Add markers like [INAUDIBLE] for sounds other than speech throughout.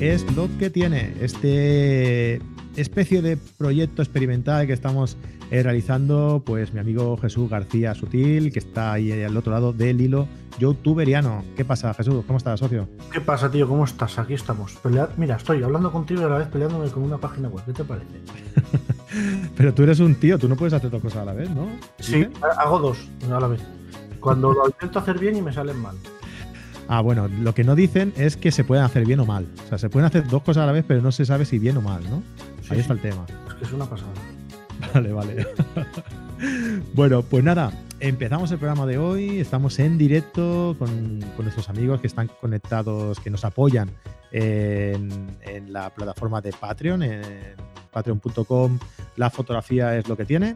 es lo que tiene, este especie de proyecto experimental que estamos eh, realizando, pues mi amigo Jesús García Sutil, que está ahí al otro lado del hilo youtuberiano. ¿Qué pasa, Jesús? ¿Cómo estás, socio? ¿Qué pasa, tío? ¿Cómo estás? Aquí estamos. Mira, estoy hablando contigo y a la vez peleándome con una página web. ¿Qué te parece? [LAUGHS] Pero tú eres un tío, tú no puedes hacer dos cosas a la vez, ¿no? Sí, hago dos a la vez. Cuando lo intento hacer bien y me salen mal. Ah, bueno, lo que no dicen es que se pueden hacer bien o mal. O sea, se pueden hacer dos cosas a la vez, pero no se sabe si bien o mal, ¿no? Ahí está el tema. Es que es una pasada. [LAUGHS] Vale, vale. [LAUGHS] bueno, pues nada, empezamos el programa de hoy. Estamos en directo con, nuestros amigos que están conectados, que nos apoyan en, la plataforma de Patreon, en patreon.com. La fotografía es lo que tiene.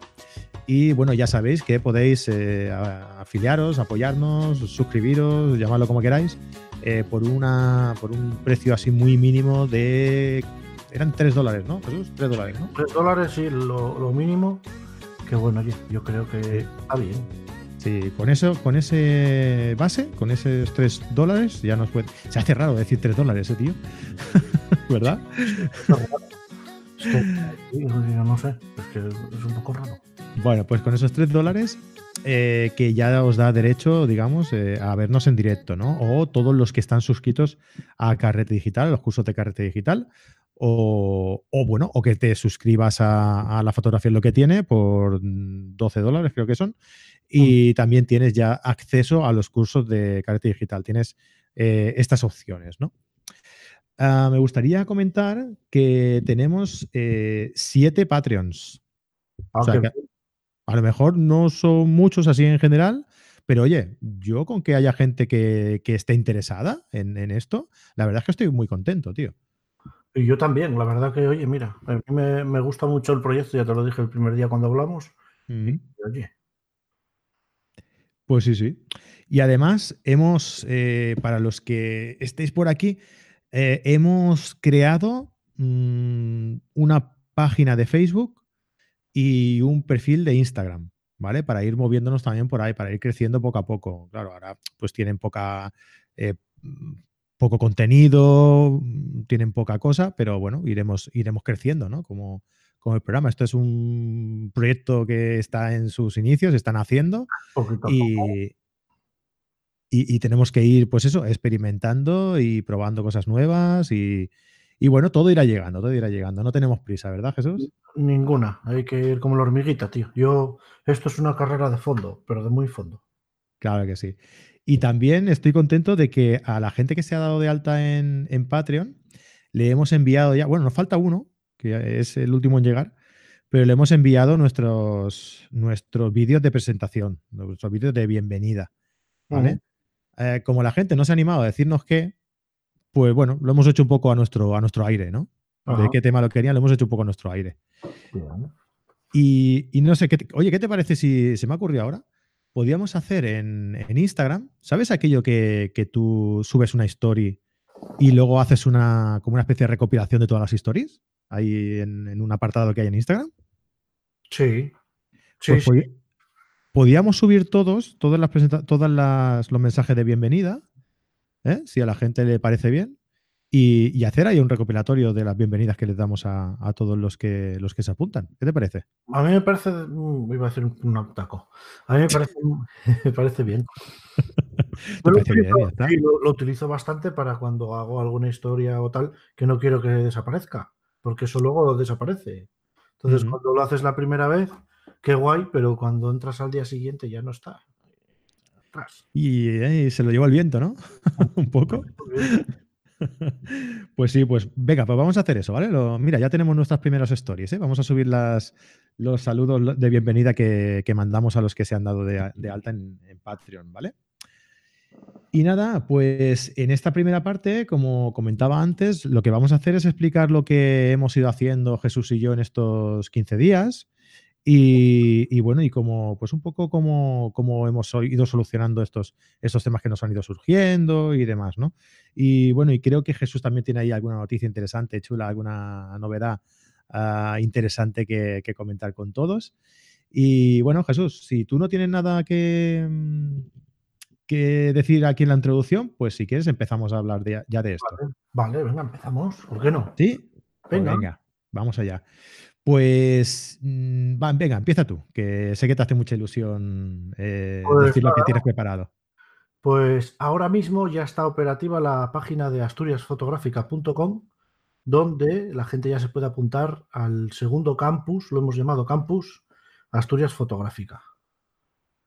Y bueno, ya sabéis que podéis eh, afiliaros, apoyarnos, suscribiros, llamarlo como queráis, eh, por, una, por un precio así muy mínimo de eran 3 dólares, ¿no? Jesús, 3 dólares, ¿no? 3 dólares, sí, lo, mínimo. Que bueno, yo creo que está bien. Sí, con eso, con ese base, con esos 3 dólares, ya nos puede. Se hace raro decir 3 dólares, ese tío. [LAUGHS] ¿Verdad? Que, no sé, es que es un poco raro. Bueno, pues con esos 3 dólares eh, que ya os da derecho, digamos, eh, a vernos en directo, ¿no? O todos los que están suscritos a Carrete Digital, a los cursos de Carrete Digital, o, bueno, o que te suscribas a, la fotografía lo que tiene por 12 dólares, creo que son. Y mm. también tienes ya acceso a los cursos de carrete digital. Tienes eh, estas opciones, ¿no? Ah, me gustaría comentar que tenemos eh, siete Patreons. Ah, a lo mejor no son muchos así en general, pero oye, yo con que haya gente que, esté interesada en, en, esto, la verdad es que estoy muy contento, tío. Y yo también, la verdad que, oye, mira, a mí me, gusta mucho el proyecto, ya te lo dije el primer día cuando hablamos. oye. Pues sí, sí. Y además, hemos, eh, para los que estéis por aquí, eh, hemos creado mm, una página de Facebook y un perfil de Instagram, ¿vale? Para ir moviéndonos también por ahí, para ir creciendo poco a poco. Claro, ahora pues tienen poca eh, poco contenido, tienen poca cosa, pero bueno, iremos, iremos creciendo, ¿no? Como, como el programa. Esto es un proyecto que está en sus inicios, están haciendo y, y, tenemos que ir, pues eso, experimentando y probando cosas nuevas y, y, bueno, todo irá llegando, todo irá llegando. No tenemos prisa, ¿verdad, Jesús? Ninguna. Hay que ir como la hormiguita, tío. Yo, esto es una carrera de fondo, pero de muy fondo. Claro que sí. Y también estoy contento de que a la gente que se ha dado de alta en, Patreon, le hemos enviado ya, bueno, nos falta uno, que es el último en llegar, pero le hemos enviado nuestros, nuestros vídeos de presentación, nuestros vídeos de bienvenida. ¿vale? Eh, como la gente no se ha animado a decirnos qué, pues bueno, lo hemos hecho un poco a nuestro, a nuestro aire, ¿no? De qué tema lo querían, lo hemos hecho un poco a nuestro aire. Y, y, no sé, ¿qué oye, ¿qué te parece si se me ha ocurrido ahora? podíamos hacer en, Instagram, ¿sabes aquello que, tú subes una story y luego haces una, como una especie de recopilación de todas las stories? Ahí en, un apartado que hay en Instagram. Sí. Sí, pues Podíamos subir todos, todas las todas los mensajes de bienvenida, ¿eh? si a la gente le parece bien, y, hacer ahí un recopilatorio de las bienvenidas que les damos a, todos los que, los que se apuntan. ¿Qué te parece? A mí me parece, mm, iba a hacer un taco. A mí me parece, [LAUGHS] [LAUGHS] me parece bien. lo, utilizo bastante para cuando hago alguna historia o tal que no quiero que desaparezca, porque eso luego desaparece. Entonces, cuando lo haces la primera vez, qué guay, pero cuando entras al día siguiente ya no está. Y, eh, se lo lleva el viento, ¿no? [LAUGHS] un poco. [LAUGHS] Pues sí, pues venga, pues vamos a hacer eso, ¿vale? mira, ya tenemos nuestras primeras stories, ¿eh? Vamos a subir las, los saludos de bienvenida que, mandamos a los que se han dado de, alta en, Patreon, ¿vale? Y nada, pues en esta primera parte, como comentaba antes, lo que vamos a hacer es explicar lo que hemos ido haciendo Jesús y yo en estos 15 días, y, bueno, y como, pues un poco como, como, hemos ido solucionando estos, estos temas que nos han ido surgiendo y demás, ¿no? Y bueno, y creo que Jesús también tiene ahí alguna noticia interesante, chula, alguna novedad ah, interesante que, comentar con todos. Y bueno, Jesús, si tú no tienes nada que, mm, que decir aquí en la introducción, pues si quieres empezamos a hablar de, ya de esto. Vale, vale, venga, empezamos. ¿Por qué no? ¿Sí? Pues Venga. Vamos allá. Pues mm, venga, empieza tú, que sé que te hace mucha ilusión eh, Pues decir lo que tienes preparado. Pues ahora mismo ya está operativa la página de asturiasfotográfica.com, donde la gente ya se puede apuntar al segundo campus, lo hemos llamado campus Asturias Fotográfica.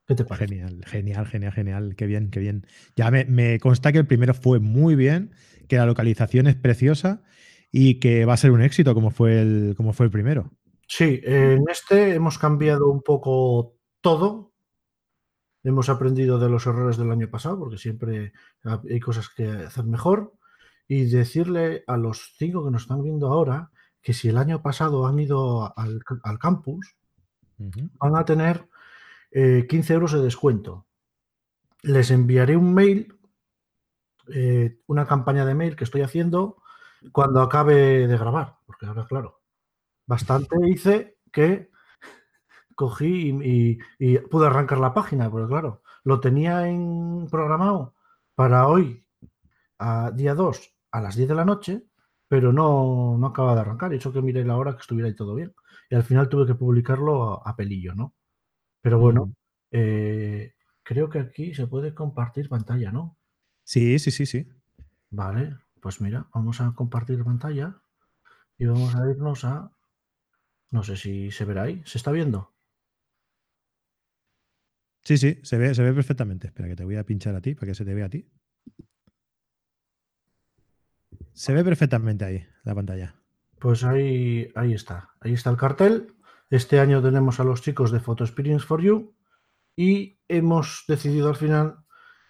¿Qué te parece? Genial, genial, genial, genial. Qué bien, qué bien. Ya me, me consta que el primero fue muy bien, que la localización es preciosa y que va a ser un éxito como fue el, como fue el primero. Sí, en este hemos cambiado un poco todo. Hemos aprendido de los errores del año pasado, porque siempre hay cosas que hacer mejor. Y decirle a los cinco que nos están viendo ahora que si el año pasado han ido al, al campus, van a tener eh, 15 euros de descuento. Les enviaré un mail, eh, una campaña de mail que estoy haciendo cuando acabe de grabar, porque ahora, claro, bastante hice que cogí y, y- y pude arrancar la página, porque claro, lo tenía en programado para hoy, a día 2, a las 10 de la noche, pero no, no acaba de arrancar. Y eso que miré la hora que estuviera ahí todo bien. Y al final tuve que publicarlo a, a pelillo, ¿no? Pero bueno, Ujú. eh, creo que aquí se puede compartir pantalla, ¿no? Sí, sí, sí, sí. Vale, pues mira, vamos a compartir pantalla y vamos a irnos a... No sé si se verá ahí. ¿Se está viendo? Sí, sí, se ve, se ve perfectamente. Espera, que te voy a pinchar a ti para que se te vea a ti. Se ve perfectamente ahí, la pantalla. Pues ahí, ahí está. Ahí está el cartel. Este año tenemos a los chicos de Photo Experience for You y hemos decidido al final,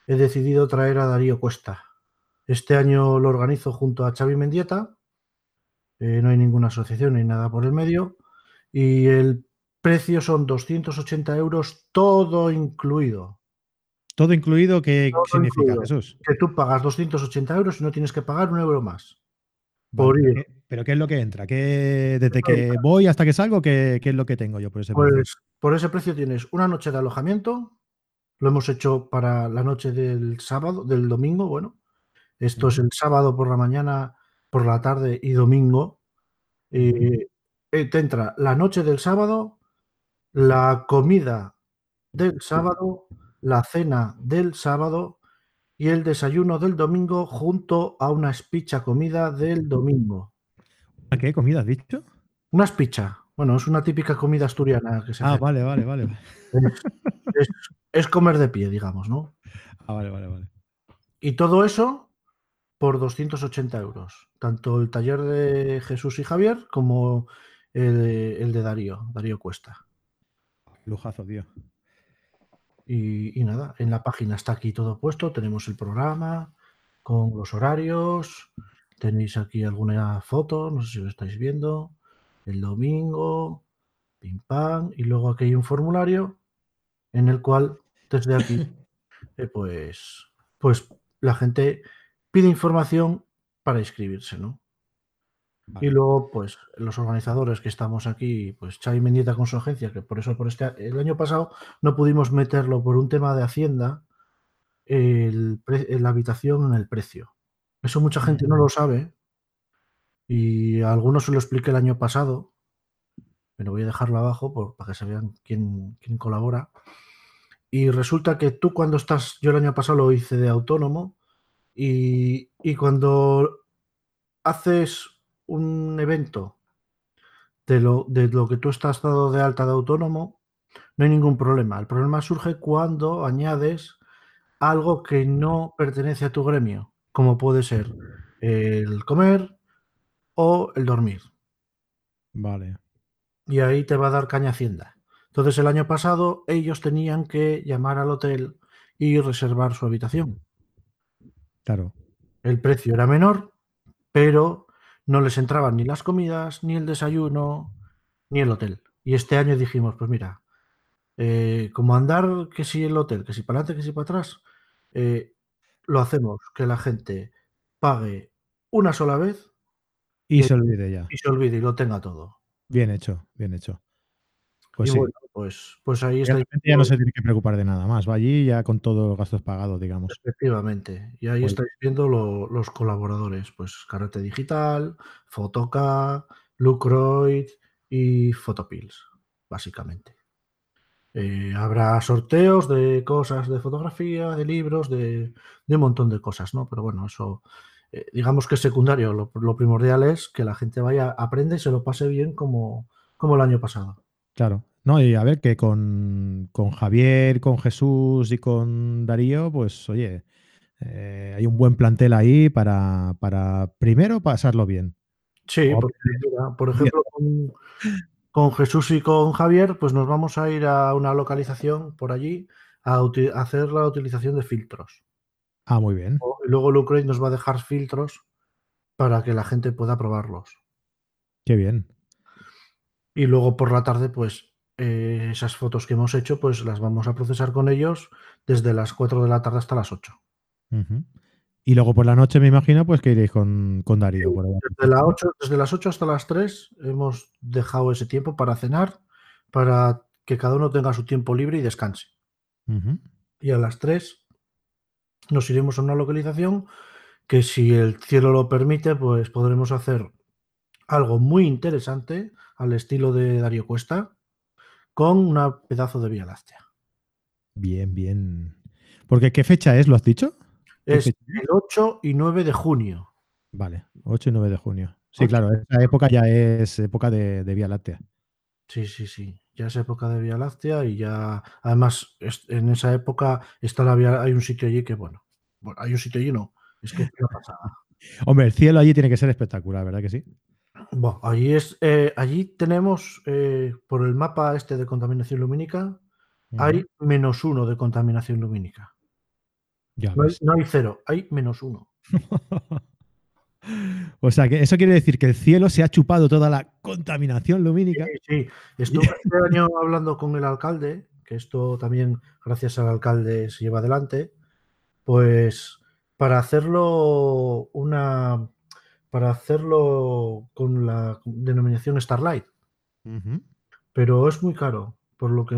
he decidido traer a Darío Cuesta. Este año lo organizo junto a Xavi Mendieta. eh, no hay ninguna asociación ni nada por el medio. Y el precio son 280 euros, todo incluido. Todo incluido, ¿qué Todo significa, incluido. Jesús? Que tú pagas 280 euros y no tienes que pagar un euro más. Por pero, ir. qué, pero qué es lo que entra? ¿Qué, desde ¿Qué que voy hasta que salgo, ¿qué, qué es lo que tengo yo por ese precio? Pues por ese precio tienes una noche de alojamiento. Lo hemos hecho para la noche del sábado, del domingo. Bueno, esto es el sábado por la mañana, por la tarde y domingo. Eh, eh, te entra la noche del sábado, la comida del sábado, la cena del sábado y el desayuno del domingo junto a una espicha comida del domingo. ¿A qué comida has dicho? Una espicha. Bueno, es una típica comida asturiana que se Ah, hace. vale, vale, vale. Es, es- es comer de pie, digamos, ¿no? Ah, vale, vale, vale. Y todo eso por 280 euros. Tanto el taller de Jesús y Javier como el, de- el de Darío, Darío Cuesta. Lujazo, tío. Y, y nada, en la página está aquí todo puesto. Tenemos el programa con los horarios. Tenéis aquí alguna foto, no sé si lo estáis viendo. El domingo, pim pam. Y luego aquí hay un formulario en el cual desde aquí, [LAUGHS] eh, pues, pues la gente pide información para inscribirse, ¿no? Y luego, pues, los organizadores que estamos aquí, pues Xavi Mendieta con su agencia, que por eso por este el año pasado no pudimos meterlo por un tema de Hacienda, el la habitación en el precio. Eso mucha gente no lo sabe. Y a algunos se lo expliqué el año pasado, pero voy a dejarlo abajo por- para que se vean quién, quién colabora. Y resulta que tú cuando estás, yo el año pasado lo hice de autónomo, y, y cuando haces un evento de lo, de lo que tú estás dado de alta de autónomo, no hay ningún problema. El problema surge cuando añades algo que no pertenece a tu gremio, como puede ser el comer o el dormir. Vale. Y ahí te va a dar caña Hacienda. Entonces el año pasado ellos tenían que llamar al hotel y reservar su habitación. Claro. El precio era menor, pero no les entraban ni las comidas, ni el desayuno, ni el hotel. Y este año dijimos, pues mira, eh, como andar que si el hotel, que si para adelante, que si para atrás, eh, lo hacemos que la gente pague una sola vez Y Eh, se olvide ya. y se olvide y lo tenga todo. Bien hecho, bien hecho. Pues y sí. bueno, pues, pues ahí está. ya no se tiene que preocupar de nada más. Va allí ya con todos los gastos pagados, digamos. Efectivamente. Y ahí estáis viendo lo- los colaboradores, pues Carrete Digital, Fotoca, Lucroid y Photopills, básicamente. Eh, habrá sorteos de cosas de fotografía, de libros, de, de un montón de cosas, ¿no? Pero bueno, eso eh, digamos que es secundario. Lo, lo primordial es que la gente vaya, aprenda y se lo pase bien como, como el año pasado. Claro. No, y a ver, que con, con Javier, con Jesús y con Darío, pues oye, eh, hay un buen plantel ahí para, para primero pasarlo bien. Sí, Hombre, porque mira, por ejemplo, con, con Jesús y con Javier, pues nos vamos a ir a una localización por allí a, hacer la utilización de filtros. Ah, muy bien. O- Y luego Lucroid nos va a dejar filtros para que la gente pueda probarlos. Qué bien. Y luego por la tarde, pues eh, esas fotos que hemos hecho, pues las vamos a procesar con ellos desde las 4 de la tarde hasta las 8. Ujú. Y luego por la noche me imagino pues que iréis con, con Darío. por. Desde, la 8, desde las 8 hasta las 3 hemos dejado ese tiempo para cenar, para que cada uno tenga su tiempo libre y descanse. Y a las 3 nos iremos a una localización que si el cielo lo permite, pues podremos hacer algo muy interesante al estilo de Darío Cuesta con una pedazo de Vía Láctea. Bien, bien. Porque ¿qué fecha es? ¿Lo has dicho? ¿Qué Es fecha? el 8 y 9 de junio. Vale, 8 y 9 de junio. Sí, 8. claro, esa época ya es época de, de Vía Láctea. Sí, sí, sí. Ya es época de Vía Láctea y ya, además, es- en esa época está la vía, hay un sitio allí que, bueno, bueno, hay un sitio allí no, es que es una pasada. [LAUGHS] Hombre, el cielo allí tiene que ser espectacular, ¿verdad que sí? Bueno, allí es, eh, allí tenemos eh, por el mapa este de contaminación lumínica, hay menos uno de contaminación lumínica. Ya No hay, no hay cero, hay menos uno. [LAUGHS] O sea, que eso quiere decir que el cielo se ha chupado toda la contaminación Sí, lumínica. sí. Estuve [LAUGHS] este año hablando con el alcalde, que esto también, gracias al alcalde, se lleva adelante, pues para hacerlo una para hacerlo con la denominación Starlight, pero es muy caro, por lo que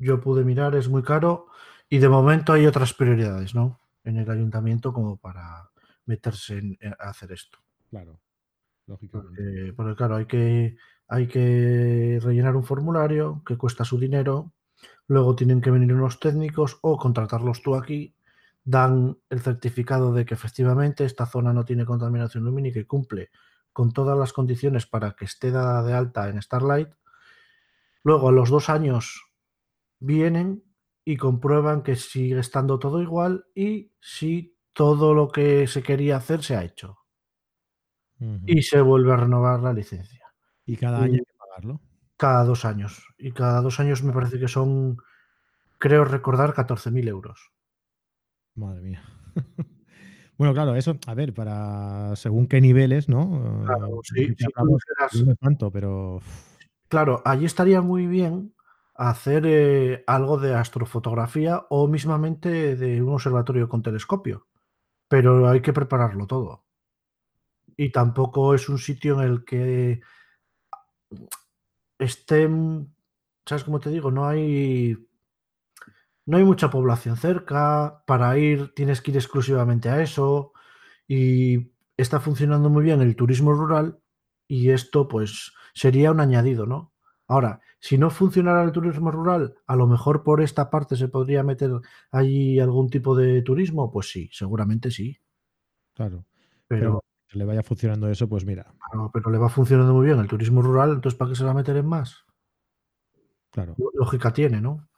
yo pude mirar, es muy caro y de momento hay otras prioridades, ¿no? En el ayuntamiento como para meterse en, en hacer esto. Claro, lógicamente. Porque, porque, claro, hay que, hay que rellenar un formulario que cuesta su dinero, luego tienen que venir unos técnicos o contratarlos tú aquí, dan el certificado de que efectivamente esta zona no tiene contaminación lumínica y cumple con todas las condiciones para que esté dada de alta en Starlight. Luego, a los dos años, vienen y comprueban que sigue estando todo igual y si todo lo que se quería hacer se ha hecho. Y se vuelve a renovar la licencia. Y cada Y año hay que pagarlo. cada dos años. Y cada dos años me parece que son, creo recordar, 14.000 euros. Madre mía. [LAUGHS] Bueno, claro, eso, a ver, para según qué niveles, ¿no? Claro, Eh, sí, no es tanto, pero Claro, allí estaría muy bien hacer eh, algo de astrofotografía o mismamente de un observatorio con telescopio. Pero hay que prepararlo todo. Y tampoco es un sitio en el que estén, ¿sabes cómo te digo? No hay, no hay mucha población cerca, para ir tienes que ir exclusivamente a eso y está funcionando muy bien el turismo rural y esto pues sería un añadido, ¿no? Ahora, si no funcionara el turismo rural, a lo mejor por esta parte se podría meter allí algún tipo de turismo, pues sí, seguramente sí, claro. Pero pero, que le vaya funcionando eso, pues mira, pero, pero le va funcionando muy bien el turismo rural, entonces ¿para qué se va a meter en más? claro. Lógica tiene, ¿no?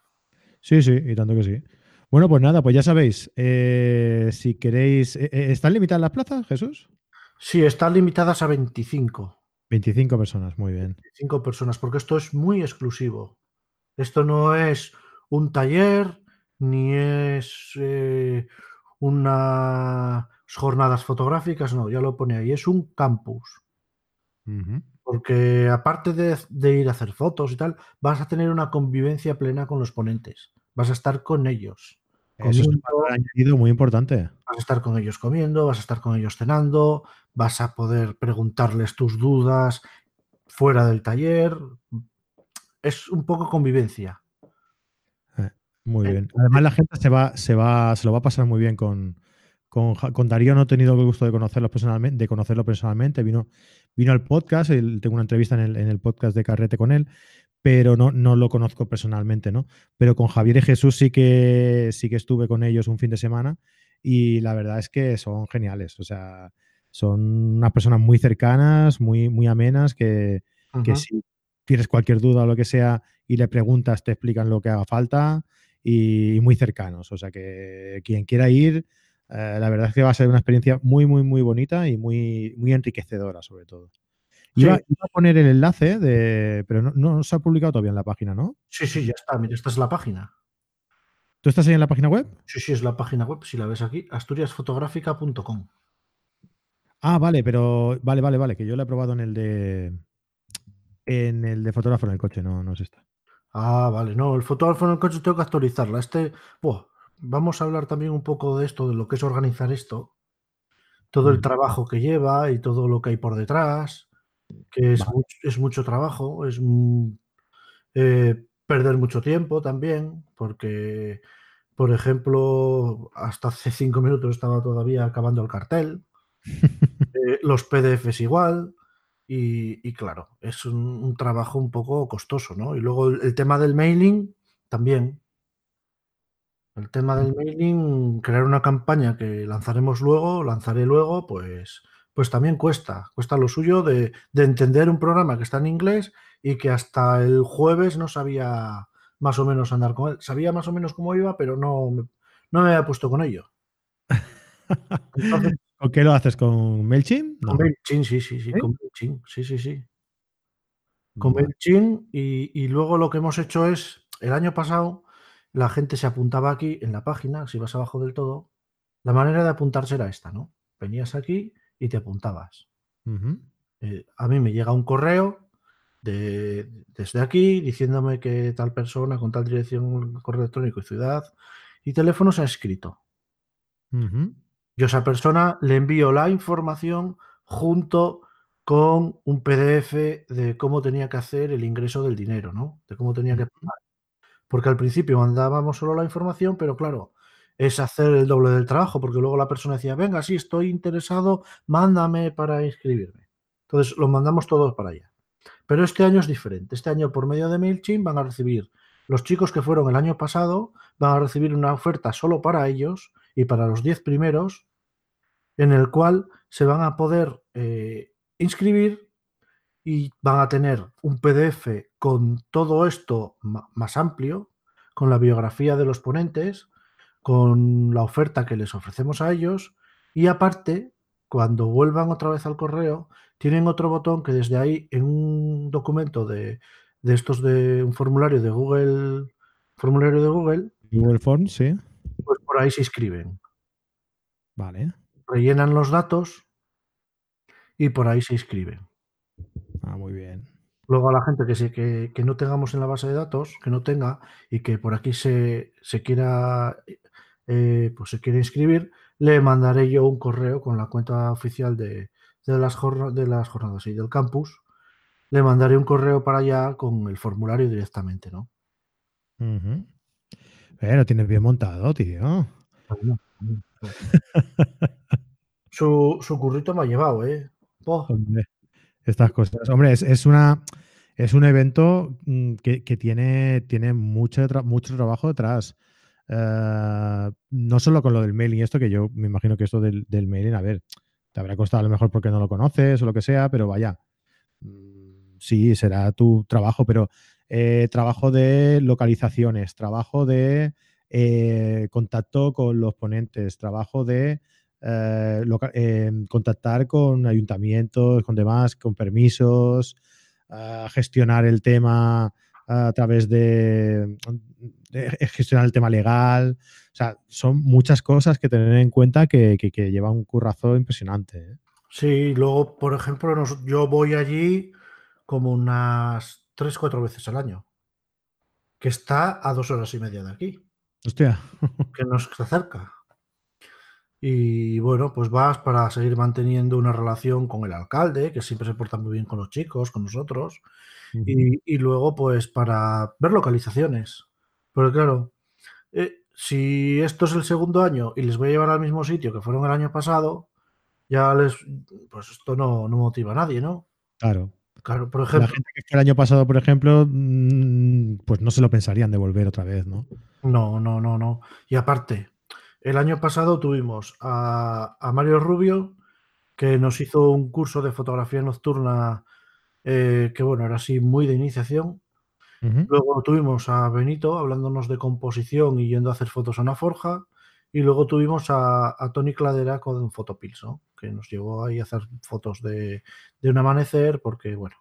Sí, sí, y tanto que sí. Bueno, pues nada, pues ya sabéis, eh, si queréis, eh, eh, ¿están limitadas las plazas, Jesús? Sí, están limitadas a 25. 25 personas, muy bien. 25 personas, porque esto es muy exclusivo. Esto no es un taller, ni es eh, unas jornadas fotográficas, no, ya lo pone ahí, es un campus. Porque aparte de, de ir a hacer fotos y tal, vas a tener una convivencia plena con los ponentes. Vas a estar con ellos. Eso es un añadido muy importante. vas a estar con ellos comiendo, vas a estar con ellos cenando, vas a poder preguntarles tus dudas fuera del taller. es un poco convivencia. Eh, muy bien. Además, la gente se va, se va, se lo va a pasar muy bien con, con, con, Darío no he tenido el gusto de conocerlo personalmente, de conocerlo personalmente. Vino, vino al podcast, tengo una entrevista en el, en el, podcast de Carrete con él, pero no, no lo conozco personalmente, ¿no? Pero con Javier y Jesús sí que sí que estuve con ellos un fin de semana y la verdad es que son geniales. O sea, son unas personas muy cercanas, muy, muy amenas, que, que si tienes cualquier duda o lo que sea y le preguntas, te explican lo que haga falta y, y muy cercanos. O sea que quien quiera ir eh, la verdad es que va a ser una experiencia muy, muy, muy bonita y muy, muy enriquecedora, sobre todo. Iba, a poner el enlace, de, pero no, se ha publicado todavía en la página, ¿no? Sí, sí, ya está. Mira, esta es la página. ¿Tú estás ahí en la página web? Sí, sí, es la página web. Si la ves aquí, asturiasfotográfica.com. Ah, vale, pero vale, vale, vale, que yo la he probado en el de en el de fotógrafo en el coche, no, no es esta. Ah, vale, no, el fotógrafo en el coche tengo que actualizarla. Este, vamos a hablar también un poco de esto, de lo que es organizar esto, todo el mm. trabajo que lleva y todo lo que hay por detrás, que es, mucho, trabajo, es eh, perder mucho tiempo también, porque, por ejemplo, hasta hace cinco minutos estaba todavía acabando el cartel, [LAUGHS] eh, los PDFs igual, y, claro, es un, trabajo un poco costoso, ¿no? Y luego el tema del mailing también, el tema del mailing, crear una campaña que lanzaremos luego, lanzaré luego, pues, pues también cuesta. Cuesta lo suyo de, entender un programa que está en inglés y que hasta el jueves no sabía más o menos andar con él. Sabía más o menos cómo iba, pero no, no me había puesto con ello. [LAUGHS] ¿Con qué lo haces? ¿Con MailChimp? Con MailChimp, sí, sí, sí, ¿Eh? con MailChimp, sí, sí, sí. Con MailChimp y, y luego lo que hemos hecho es, el año pasado la gente se apuntaba aquí en la página, si vas abajo del todo, la manera de apuntarse era esta, ¿no? Venías aquí y te apuntabas. Eh, a mí me llega un correo de, desde aquí diciéndome que tal persona con tal dirección, correo electrónico y ciudad y teléfono se ha escrito. Yo a esa persona le envío la información junto con un PDF de cómo tenía que hacer el ingreso del dinero, ¿no? De cómo tenía que pagar porque al principio mandábamos solo la información, pero claro, es hacer el doble del trabajo, porque luego la persona decía, venga, sí, estoy interesado, mándame para inscribirme. Entonces, los mandamos todos para allá. Pero este año es diferente. Este año, por medio de MailChimp, van a recibir, los chicos que fueron el año pasado, van a recibir una oferta solo para ellos y para los 10 primeros, en el cual se van a poder eh, inscribir y van a tener un PDF con todo esto más amplio, con la biografía de los ponentes, con la oferta que les ofrecemos a ellos y aparte, cuando vuelvan otra vez al correo, tienen otro botón que desde ahí en un documento de, estos de un formulario de Google, formulario de Google, Google Forms, sí. Pues por ahí se inscriben. Vale. Rellenan los datos y por ahí se inscriben. Ah, muy bien. Luego a la gente que, que, no tengamos en la base de datos, que no tenga y que por aquí se, quiera eh, pues se quiere inscribir, le mandaré yo un correo con la cuenta oficial de, las, de las jornadas y del campus. Le mandaré un correo para allá con el formulario directamente, ¿no? Pero tienes bien montado, tío. [LAUGHS] su, su currito me ha llevado, ¿eh? Estas cosas. Hombre, es, una, es un evento mm, que, tiene, tiene mucho, mucho trabajo detrás. Eh, no solo con lo del mailing, esto que yo me imagino que esto del, mailing, a ver, te habrá costado a lo mejor porque no lo conoces o lo que sea, pero vaya, mm, sí, será tu trabajo, pero eh, trabajo de localizaciones, trabajo de eh, contacto con los ponentes, trabajo de eh, em, contactar con ayuntamientos, con demás, con permisos, gestionar el tema a través de, gestionar el tema legal. O sea, son muchas cosas que tener en cuenta que, que, lleva un currazo impresionante. ¿eh? Sí, luego, por ejemplo, yo voy allí como unas tres, cuatro veces al año, que está a dos horas y media de aquí. Hostia. Que nos acerca. Y bueno, pues vas para seguir manteniendo una relación con el alcalde, que siempre se porta muy bien con los chicos, con nosotros. y, luego, pues, para ver localizaciones. Porque claro, eh, si esto es el segundo año y les voy a llevar al mismo sitio que fueron el año pasado, ya les, pues esto no, no motiva a nadie, ¿no? Claro. Claro, por ejemplo. La gente que fue el año pasado, por ejemplo, mm, pues no se lo pensarían de volver otra vez, ¿no? No, no, no, no. Y aparte, el año pasado tuvimos a, Mario Rubio, que nos hizo un curso de fotografía nocturna eh, que, bueno, era así muy de iniciación. Luego tuvimos a Benito hablándonos de composición y yendo a hacer fotos a una forja. Y luego tuvimos a, Tony Cladera con Photopills, que nos llevó ahí a hacer fotos de, un amanecer porque, bueno,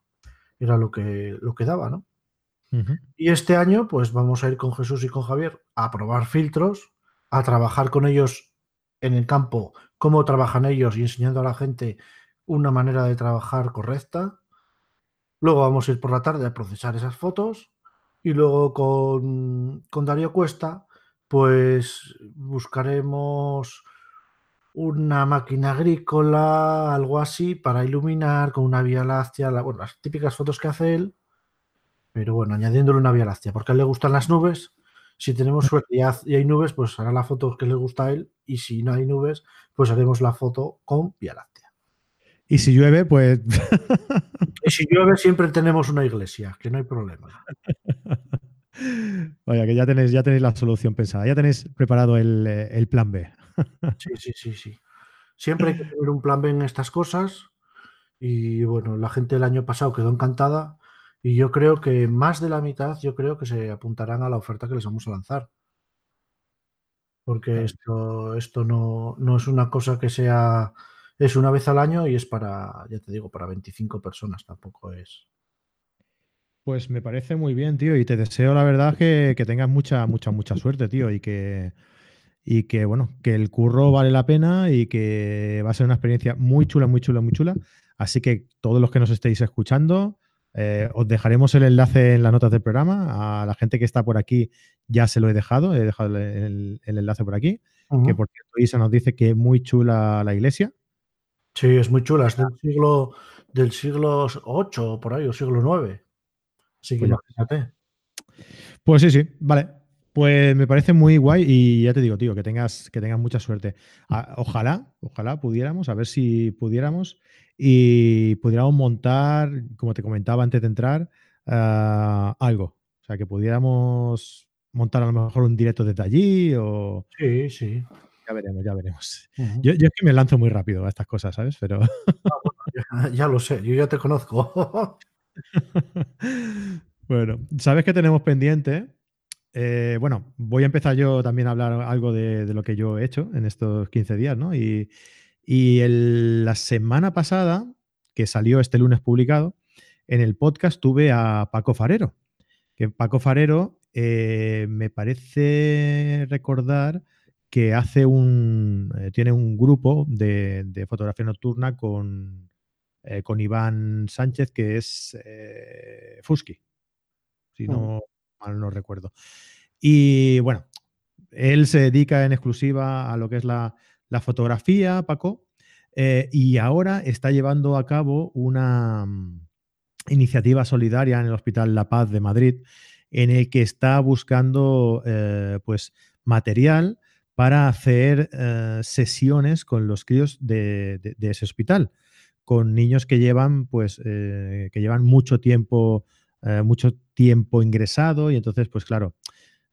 era lo que, lo que daba, ¿no? Y este año, pues vamos a ir con Jesús y con Javier a probar filtros, a trabajar con ellos en el campo, cómo trabajan ellos y enseñando a la gente una manera de trabajar correcta. Luego vamos a ir por la tarde a procesar esas fotos y luego con, con Darío Cuesta pues buscaremos una máquina agrícola, algo así, para iluminar con una vía láctea, bueno, las típicas fotos que hace él, pero bueno, añadiéndole una vía láctea, porque a él le gustan las nubes. Si tenemos suerte y, hay nubes, pues hará la foto que le gusta a él, y si no hay nubes, pues haremos la foto con vía láctea. Y si llueve, pues... [LAUGHS] y si llueve, siempre tenemos una iglesia, que no hay problema. [LAUGHS] Vaya, que ya tenéis, ya tenéis la solución pensada, ya tenéis preparado el, eh, plan B. Sí, sí, sí, sí. Siempre hay que tener un plan B en estas cosas. Y bueno, la gente el año pasado quedó encantada. Y yo creo que más de la mitad, yo creo que se apuntarán a la oferta que les vamos a lanzar. Porque esto, esto no, no es una cosa que sea. Es una vez al año y es para, ya te digo, para 25 personas, tampoco es. Pues me parece muy bien, tío, y te deseo la verdad que, tengas mucha, mucha, mucha suerte, tío, y que, y que, bueno, que el curro vale la pena y que va a ser una experiencia muy chula, muy chula, muy chula. Así que todos los que nos estéis escuchando, eh, os dejaremos el enlace en las notas del programa. A la gente que está por aquí ya se lo he dejado, he dejado el, enlace por aquí. Que por cierto, Isa nos dice que es muy chula la iglesia. Sí, es muy chula, es del siglo del siglo 8 por ahí, o siglo 9. Sí, que pues, pues sí, sí, vale. Pues me parece muy guay y ya te digo, tío, que tengas, que tengas mucha suerte. ojalá, ojalá pudiéramos, a ver si pudiéramos y pudiéramos montar, como te comentaba antes de entrar, ah, algo. O sea, que pudiéramos montar a lo mejor un directo desde allí o... Sí, sí. Ya veremos, ya veremos. yo, yo, es que me lanzo muy rápido a estas cosas, ¿sabes? Pero... Ah, [LAUGHS] ya, lo sé, yo ya te conozco. [LAUGHS] [LAUGHS] bueno, ¿sabes qué tenemos pendiente? Eh, bueno, voy a empezar yo también a hablar algo de, lo que yo he hecho en estos 15 días, ¿no? Y, la semana pasada, que salió este lunes publicado, en el podcast tuve a Paco Farero. Que Paco Farero eh, me parece recordar que hace un. Eh, tiene un grupo de fotografía nocturna con, eh, con Iván Sánchez, que es Fusky, si no mal no recuerdo. Y bueno, él se dedica en exclusiva a lo que es la, fotografía, Paco, eh, y ahora está llevando a cabo una mm, iniciativa solidaria en el Hospital La Paz de Madrid, en el que está buscando pues material para hacer sesiones con los críos de, ese hospital con niños que llevan, pues, eh, que llevan mucho tiempo, eh, mucho tiempo ingresado y entonces, pues claro,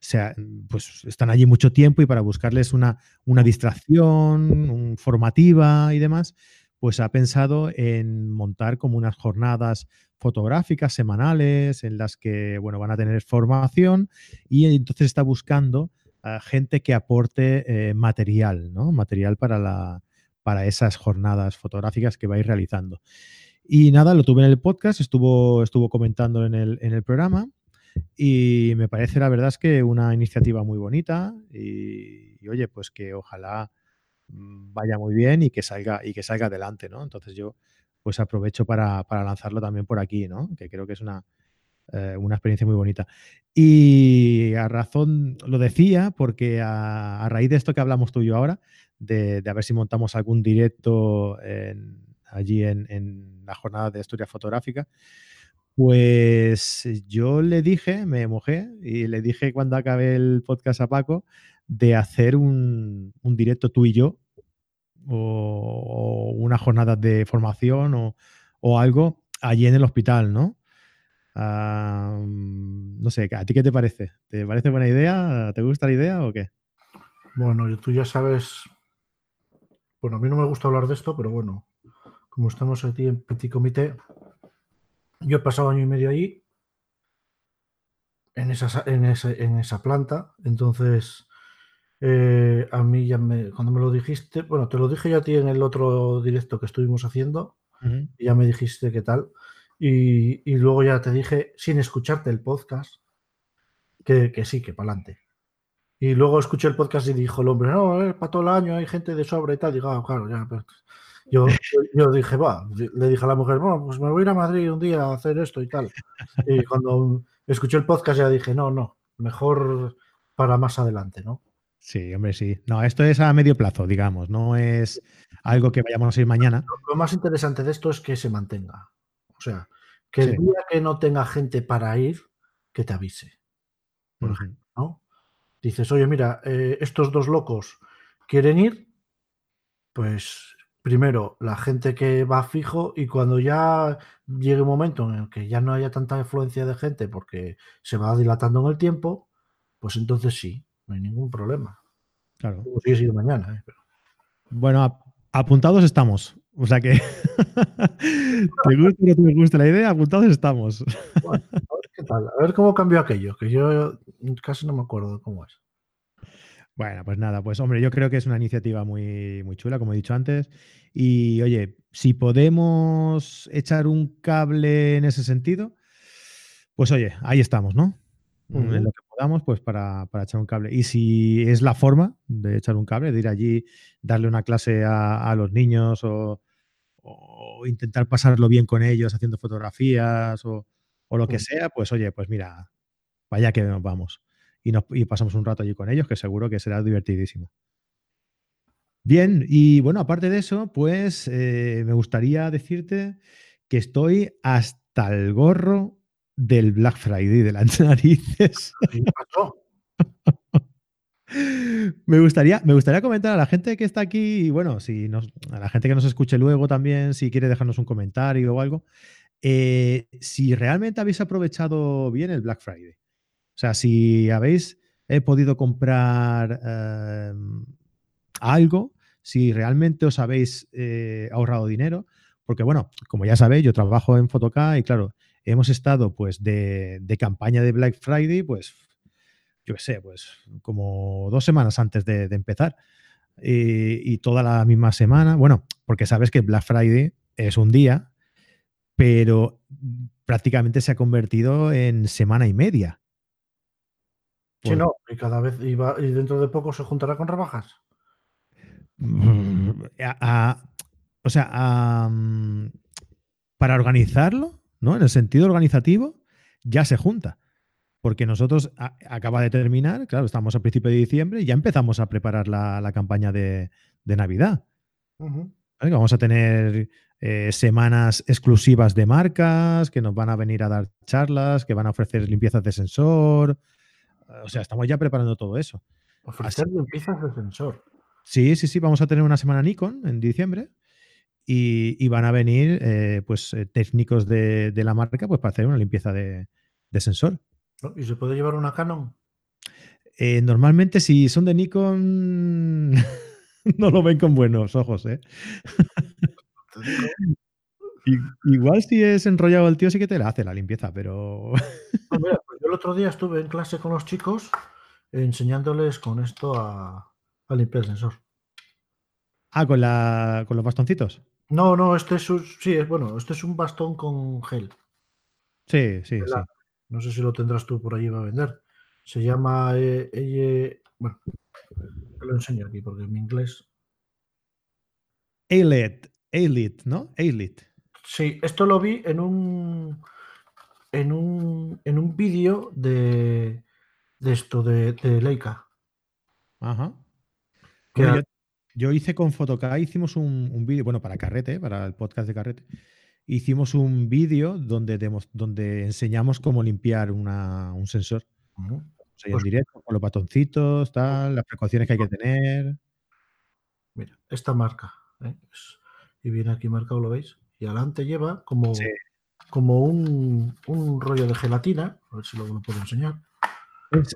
sea, pues están allí mucho tiempo y para buscarles una, una distracción formativa y demás, pues ha pensado en montar como unas jornadas fotográficas semanales en las que, bueno, van a tener formación y entonces está buscando a gente que aporte eh, material, ¿no? Material para la, para esas jornadas fotográficas que vais realizando. Y nada, lo tuve en el podcast, estuvo, estuvo comentando en el, en el programa y me parece la verdad es que una iniciativa muy bonita y, oye, pues que ojalá mm, vaya muy bien y que salga y que salga adelante, ¿no? Entonces yo pues aprovecho para, lanzarlo también por aquí, ¿no? Que creo que es una, eh, una experiencia muy bonita. Y a razón, lo decía porque a, a, raíz de esto que hablamos tú y yo ahora, de, a ver si montamos algún directo allí en, la jornada de historia fotográfica, Pues yo le dije, me mojé y le dije cuando acabé el podcast a Paco de hacer un, directo tú y yo o, o una jornada de formación o, algo allí en el hospital, ¿no? Uh, no sé, ¿a ti qué te parece? ¿Te parece buena idea? ¿Te gusta la idea o qué? Bueno, tú ya sabes, bueno, a mí no me gusta hablar de esto, pero bueno, como estamos aquí en Petit Comité, yo he pasado año y medio allí, en esa, en esa, en esa planta, entonces eh, a mí ya me, cuando me lo dijiste, bueno, te lo dije ya a ti en el otro directo que estuvimos haciendo, uh -huh. y ya me dijiste qué tal, y, y, luego ya te dije, sin escucharte el podcast, que, que sí, que para adelante. Y luego escuché el podcast y dijo el hombre, no, eh, para todo el año hay gente de sobra y tal. Digo, ah, claro, ya. Pues. Yo, yo, dije, va, le dije a la mujer, bueno, pues me voy a ir a Madrid un día a hacer esto y tal. Y cuando escuché el podcast ya dije, no, no, mejor para más adelante, ¿no? Sí, hombre, sí. No, esto es a medio plazo, digamos, no es algo que vayamos a ir mañana. Lo más interesante de esto es que se mantenga. O sea, que el sí. día que no tenga gente para ir, que te avise. Por ejemplo, ¿no? Dices, oye, mira, eh, estos dos locos quieren ir, pues primero la gente que va fijo y cuando ya llegue un momento en el que ya no haya tanta influencia de gente porque se va dilatando en el tiempo, pues entonces sí, no hay ningún problema. Claro. Como sigue siendo mañana. ¿eh? Pero... Bueno, apuntados estamos. O sea que [LAUGHS] te gusta o no te gusta la idea, apuntados estamos. Bueno, a ver qué tal, a ver cómo cambió aquello, que yo casi no me acuerdo cómo es. Bueno, pues nada, pues hombre, yo creo que es una iniciativa muy, muy chula, como he dicho antes. Y oye, si podemos echar un cable en ese sentido, pues oye, ahí estamos, ¿no? Uh -huh. En lo que podamos, pues para, para, echar un cable. Y si es la forma de echar un cable, de ir allí, darle una clase a, a los niños o, o, intentar pasarlo bien con ellos haciendo fotografías o, o lo que sea, pues oye, pues mira, vaya que nos vamos y, nos, y pasamos un rato allí con ellos, que seguro que será divertidísimo. Bien, y bueno, aparte de eso, pues eh, me gustaría decirte que estoy hasta el gorro del Black Friday de las [LAUGHS] narices. [LAUGHS] me, gustaría, me gustaría comentar a la gente que está aquí, y bueno, si nos, a la gente que nos escuche luego también, si quiere dejarnos un comentario o algo, eh, si realmente habéis aprovechado bien el Black Friday. O sea, si habéis eh, podido comprar eh, algo, si realmente os habéis eh, ahorrado dinero, porque bueno, como ya sabéis, yo trabajo en Photocá y claro, hemos estado pues de, campaña de Black Friday, pues yo qué sé, pues como dos semanas antes de, empezar. Y, y, toda la misma semana, bueno, porque sabes que Black Friday es un día, pero prácticamente se ha convertido en semana y media. Sí, no, y cada vez y, va, y dentro de poco se juntará con rebajas. A, a, o sea, a, para organizarlo, ¿no? En el sentido organizativo, ya se junta. Porque nosotros acaba de terminar, claro, estamos a principio de diciembre y ya empezamos a preparar la, la campaña de, de Navidad. Uh -huh. Vamos a tener eh, semanas exclusivas de marcas que nos van a venir a dar charlas, que van a ofrecer limpiezas de sensor. O sea, estamos ya preparando todo eso. Ofrecer Así, limpiezas de sensor. Sí, sí, sí. Vamos a tener una semana Nikon en diciembre y, y van a venir eh, pues eh, técnicos de, de, la marca pues para hacer una limpieza de, de sensor. ¿Y se puede llevar una Canon? Eh, normalmente, si son de Nikon, [LAUGHS] no lo ven con buenos ojos, ¿eh? [LAUGHS] Igual si es enrollado el tío sí que te la hace la limpieza, pero... No, mira, pues yo el otro día estuve en clase con los chicos enseñándoles con esto a, a limpiar el sensor. Ah, ¿con, la, con los bastoncitos. No, no, este es un, sí, es bueno, este es un bastón con gel. Sí, sí, sí. No sé si lo tendrás tú por allí para vender. Se llama, eh, eh, bueno, te lo enseño aquí porque en mi inglés. Elite, Elite, ¿no? Elite. Sí, esto lo vi en un en un, en un vídeo de, de esto, de, de Leica. Ajá. Bueno, yo, yo, hice con Photocá, hicimos un, un vídeo, bueno, para Carrete, para el podcast de Carrete, hicimos un vídeo donde, donde enseñamos cómo limpiar un sensor. en pues directo, con los batoncitos, tal, las precauciones que hay que tener. Mira, esta marca. ¿eh? y viene aquí marcado, ¿lo veis? Y adelante lleva como, como un, rollo de gelatina. A ver si luego lo puedo enseñar.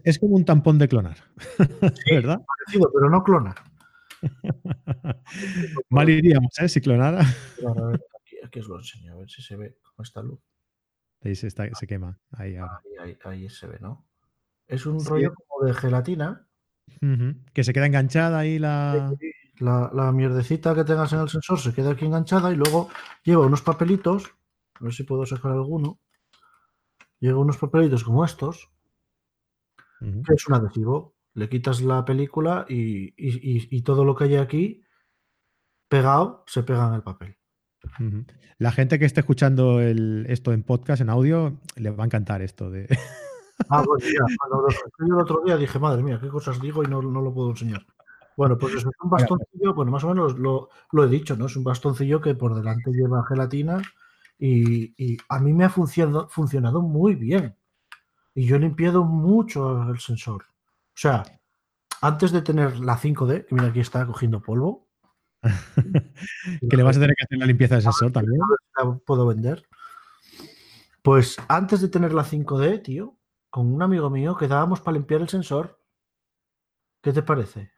Es, como un tampón de clonar, [LAUGHS] ¿verdad? Parecido, pero no clona. [LAUGHS] Mal iríamos, ¿eh? Si clonara. aquí, os lo enseño, a ver si se ve con esta luz. Ahí se, está, se quema. Ahí, ahí, se ve, ¿no? Es un rollo como de gelatina. Que se queda enganchada ahí la... la... mierdecita que tengas en el sensor se queda aquí enganchada y luego lleva unos papelitos. A ver si puedo sacar alguno. Lleva unos papelitos como estos. Que es un adhesivo. Le quitas la película y todo lo que hay aquí pegado se pega en el papel. La gente que esté escuchando esto en podcast, en audio, le va a encantar esto de. Ah, pues [LAUGHS] yo el otro día dije, madre mía, qué cosas digo y no, lo puedo enseñar. Bueno, pues es un bastoncillo, bueno, más o menos lo, he dicho, ¿no? Es un bastoncillo que por delante lleva gelatina y, a mí me ha funcionado, funcionado muy bien. Y yo he limpiado mucho el sensor. O sea, antes de tener la 5D, que mira aquí está cogiendo polvo, [LAUGHS] que le vas a tener que hacer la limpieza de sensor también. La puedo vender. Pues antes de tener la 5D, tío, con un amigo mío quedábamos para limpiar el sensor. ¿Qué te parece?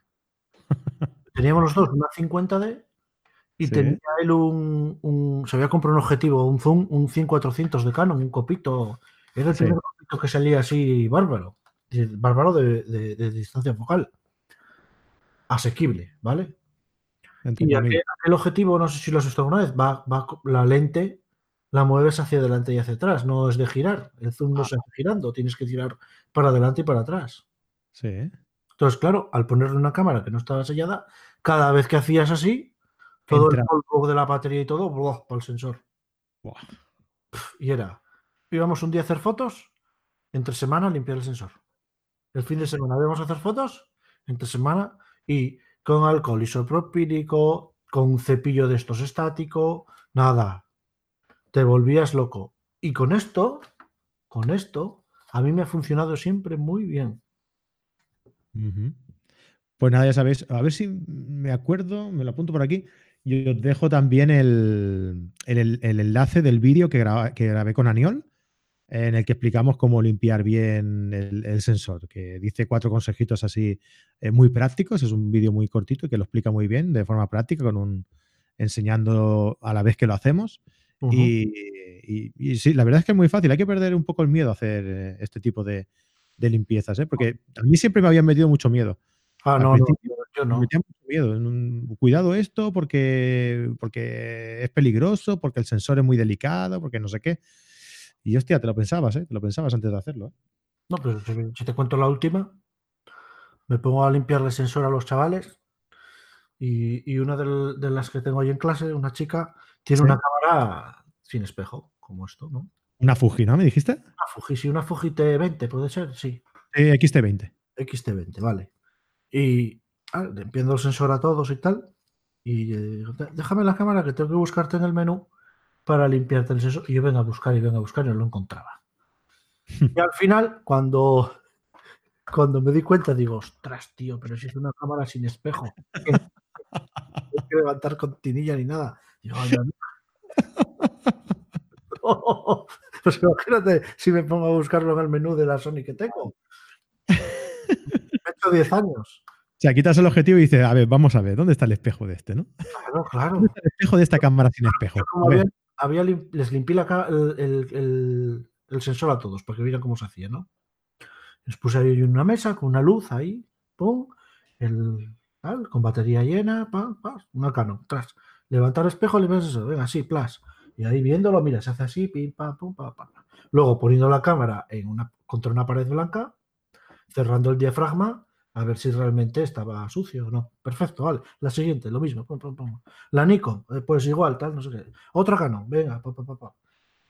Teníamos los dos una 50D y tenía él un, Se había comprado un objetivo, un zoom, un 5400 de Canon, un copito. Era el primer copito que salía así bárbaro. Bárbaro de distancia focal. Asequible, ¿vale? Y aquel, objetivo, no sé si lo has visto alguna vez, va, la lente la mueves hacia adelante y hacia atrás, no es de girar. El zoom no ah. se hace girando, tienes que girar para adelante y para atrás. Sí. Entonces, claro, al ponerle una cámara que no estaba sellada, cada vez que hacías así, todo el polvo de la batería y todo, para el sensor. Y era, íbamos un día a hacer fotos, entre semana limpiar el sensor. El fin de semana íbamos a hacer fotos, entre semana, y con alcohol isopropílico, con un cepillo de estos estático, nada. Te volvías loco. Y con esto, con esto, a mí me ha funcionado siempre muy bien. Pues nada, ya sabéis, a ver si me acuerdo, me lo apunto por aquí. Yo os dejo también el, enlace del vídeo que, que grabé con Aniol en el que explicamos cómo limpiar bien el, sensor, que dice cuatro consejitos así eh, muy prácticos. Es un vídeo muy cortito y que lo explica muy bien de forma práctica, con un enseñando a la vez que lo hacemos. y, sí, la verdad es que es muy fácil. Hay que perder un poco el miedo a hacer eh, este tipo de, limpiezas, ¿eh? porque a mí siempre me habían metido mucho miedo. Ah, no, no, yo no. Me metía mucho miedo. Cuidado esto porque, porque es peligroso, porque el sensor es muy delicado, porque no sé qué. Y hostia, te lo pensabas, ¿eh? Te lo pensabas antes de hacerlo. ¿eh? No, pero si, te cuento la última, me pongo a limpiar el sensor a los chavales y, una de, las que tengo ahí en clase, una chica, tiene una cámara sin espejo, como esto, ¿no? Una Fuji, ¿no? ¿Me dijiste? Una Fuji, sí, una Fuji T20, puede ser, sí. XT20. XT20, vale. Y ah, limpiando el sensor a todos y tal. Y eh, déjame la cámara que tengo que buscarte en el menú para limpiarte el seso. Y yo vengo a buscar y vengo a buscar y no lo encontraba. [LAUGHS] Y al final, cuando, cuando me di cuenta, digo, ostras, tío, pero si es una cámara sin espejo. No hay que levantar tinilla ni nada. Digo, [LAUGHS] [LAUGHS] pues imagínate si me pongo a buscarlo en el menú de la Sony que tengo. He hecho 10 años. O sea, quitas el objetivo y dices, a ver, vamos a ver, ¿dónde está el espejo de este, no? Claro, claro. ¿Dónde está el espejo de esta cámara sin espejo? les limpié el, sensor a todos para que vieran cómo se hacía, ¿no? Les puse ahí una mesa con una luz ahí, pum, el, con batería llena, pam, una cano, tras. Levantar espejo, le ves eso, venga, así, plas. Y ahí viéndolo, mira, se hace así, pim, pam, pum, pam, pam. Luego poniendo la cámara en una, contra una pared blanca, cerrando el diafragma a ver si realmente estaba sucio o no. Perfecto, vale. La siguiente, lo mismo. La Nikon, eh, pues igual, tal, no sé qué. Otra Canon, venga, pa, pa, pa,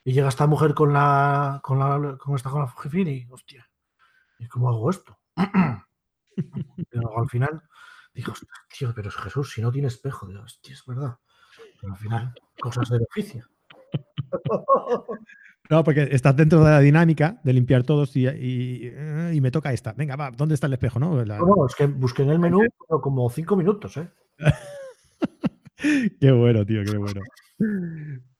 Y llega esta mujer con la con la con esta con la Fujifilm hostia, ¿y cómo hago esto? [CLEARS THROAT] pero al final digo, tío, pero es Jesús, si no tiene espejo, digo, hostia, es verdad. Pero al final, cosas del oficio. [LAUGHS] No, porque estás dentro de la dinámica de limpiar todos y, y, y me toca esta. Venga, va, ¿dónde está el espejo? No, La... no, es que busqué en el menú como cinco minutos, ¿eh? [LAUGHS] qué bueno, tío, qué bueno.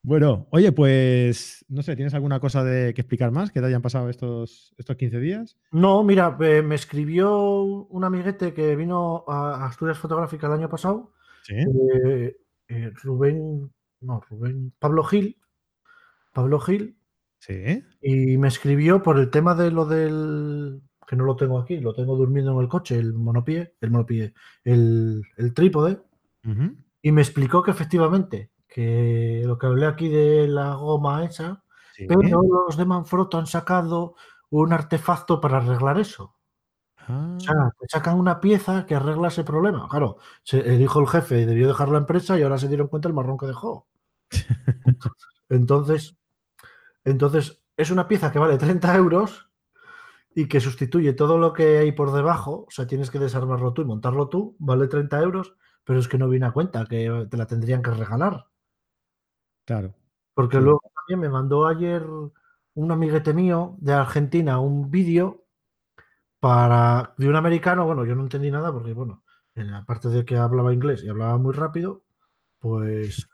Bueno, oye, pues no sé, ¿tienes alguna cosa de que explicar más que te hayan pasado estos, estos 15 días? No, mira, eh, me escribió un amiguete que vino a Asturias Fotográfica el año pasado. ¿Sí? Eh, eh, Rubén, no, Rubén, Pablo Gil. Pablo Gil. Sí. Y me escribió por el tema de lo del. que no lo tengo aquí, lo tengo durmiendo en el coche, el monopié, el monopié, el, el trípode. Y me explicó que efectivamente que lo que hablé aquí de la goma esa, Sí. pero los de Manfrotto han sacado un artefacto para arreglar eso. Ah, O sea, te sacan una pieza que arregla ese problema. Claro, se, eh, dijo el jefe, debió dejar la empresa y ahora se dieron cuenta el marrón que dejó. [LAUGHS] Entonces, entonces es una pieza que vale 30 euros y que sustituye todo lo que hay por debajo. O sea, tienes que desarmarlo tú y montarlo tú, vale 30 euros, pero es que no viene a cuenta, que te la tendrían que regalar. claro. Porque luego también me mandó ayer un amiguete mío de Argentina un vídeo para de un americano. Bueno, yo no entendí nada porque, bueno, eh, aparte de que hablaba inglés y hablaba muy rápido, pues,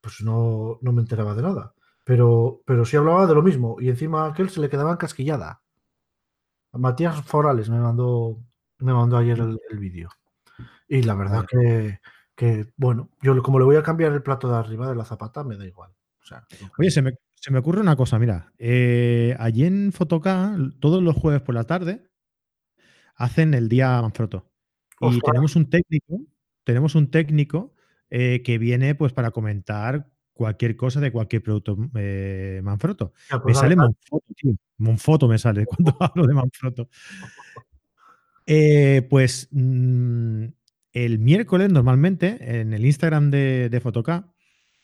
pues no, no me enteraba de nada. Pero, pero sí hablaba de lo mismo y encima a aquel se le quedaba encasquillada. A Matías Forales me mandó, me mandó ayer el, el vídeo. Y la verdad que, que, bueno, yo como le voy a cambiar el plato de arriba de la zapata, me da igual. O sea, lo Oye, se me, se me ocurre una cosa, mira. eh, allí en Fotoca, todos los jueves por la tarde, hacen el día Manfrotto. Y tenemos un técnico, tenemos un técnico eh, que viene pues para comentar cualquier cosa de cualquier producto eh, Manfrotto. Ya, Me pues sale Monfoto, tío. Monfoto me sale cuando [LAUGHS] hablo de Manfrotto. Eh, pues mm, el miércoles, normalmente, en el Instagram de, de Fotoca,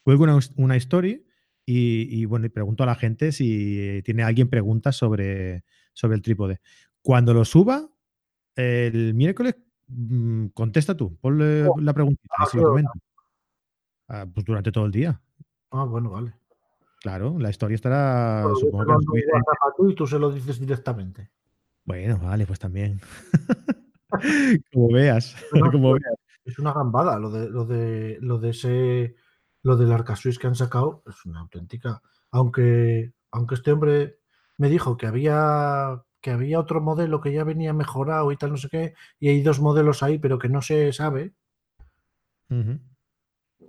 cuelgo una, una story y, y, bueno, y pregunto a la gente si tiene alguien preguntas sobre, sobre el trípode. Cuando lo suba, el miércoles, mm, contesta tú, ponle la preguntita ¿a y se qué lo. Ah, pues durante todo el día. Ah, bueno, vale. Claro, la historia estará, supongo que a tú y tú se lo dices directamente. Bueno, vale, pues también. [LAUGHS] como veas, No, [LAUGHS] como veas. es una gambada lo de lo de lo de ese lo del Arcasuis que han sacado, es una auténtica. Aunque aunque este hombre me dijo que había que había otro modelo que ya venía mejorado y tal, no sé qué, y hay dos modelos ahí, pero que no se sabe.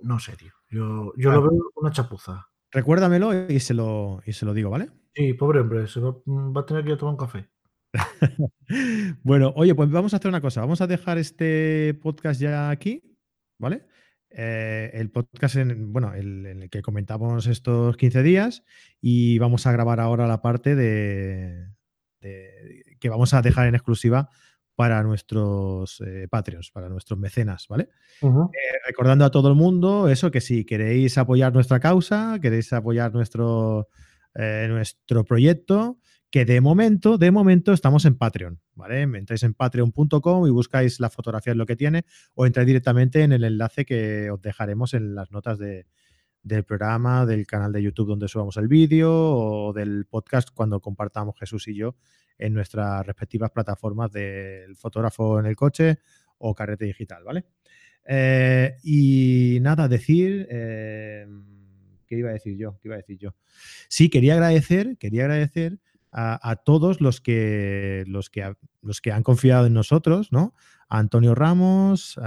No sé, tío. Yo, yo Claro. lo veo una chapuza. Recuérdamelo y se lo, y se lo digo, ¿vale? Sí, pobre hombre, se va, va a tener que ir a tomar un café. [LAUGHS] Bueno, oye, pues vamos a hacer una cosa. Vamos a dejar este podcast ya aquí, ¿vale? Eh, el podcast, en, bueno, el, en el que comentamos estos 15 días y vamos a grabar ahora la parte de, de- que vamos a dejar en exclusiva para nuestros eh, Patreons, para nuestros mecenas, ¿vale? Eh, recordando a todo el mundo eso, que si queréis apoyar nuestra causa, queréis apoyar nuestro, eh, nuestro proyecto, que de momento, de momento estamos en Patreon, ¿vale? Entráis en patreon.com y buscáis la fotografía de lo que tiene o entráis directamente en el enlace que os dejaremos en las notas de- del programa, del canal de YouTube donde subamos el vídeo o del podcast cuando compartamos Jesús y yo en nuestras respectivas plataformas del fotógrafo en el coche o carrete digital, ¿vale? Eh, y nada, decir. eh, ¿Qué iba a decir yo? ¿Qué iba a decir yo? Sí, quería agradecer, quería agradecer a, todos los que, los, que, los que han confiado en nosotros, ¿no? Antonio Ramos,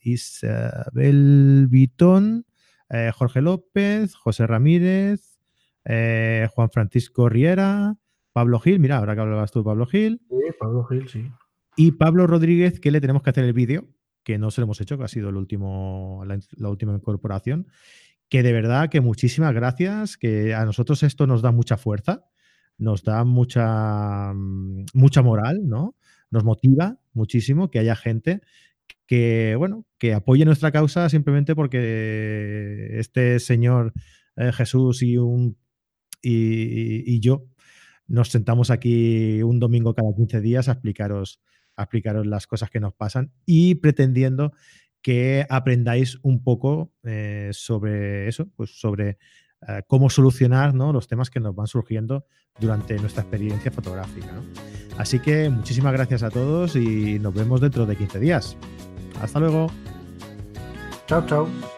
Isabel Vitón, eh, Jorge López, José Ramírez, Juan Francisco Riera, Pablo Gil, mira, ahora que hablabas tú, Pablo Gil, Sí, Pablo Gil, sí. y Pablo Rodríguez, que le tenemos que hacer el vídeo, que no se lo hemos hecho, que ha sido el último, la, la última incorporación. Que de verdad que muchísimas gracias, que a nosotros esto nos da mucha fuerza, nos da mucha, mm, mucha moral, ¿no? Nos motiva muchísimo que haya gente que, bueno, que apoye nuestra causa simplemente porque este señor eh, Jesús y, un, y, y yo nos sentamos aquí un domingo cada 15 días a explicaros, explicaros las cosas que nos pasan y pretendiendo que aprendáis un poco eh, sobre eso, pues sobre eh, cómo solucionar ¿no? los temas que nos van surgiendo durante nuestra experiencia fotográfica. Así que muchísimas gracias a todos y nos vemos dentro de 15 días. Hasta luego. Chao, chao.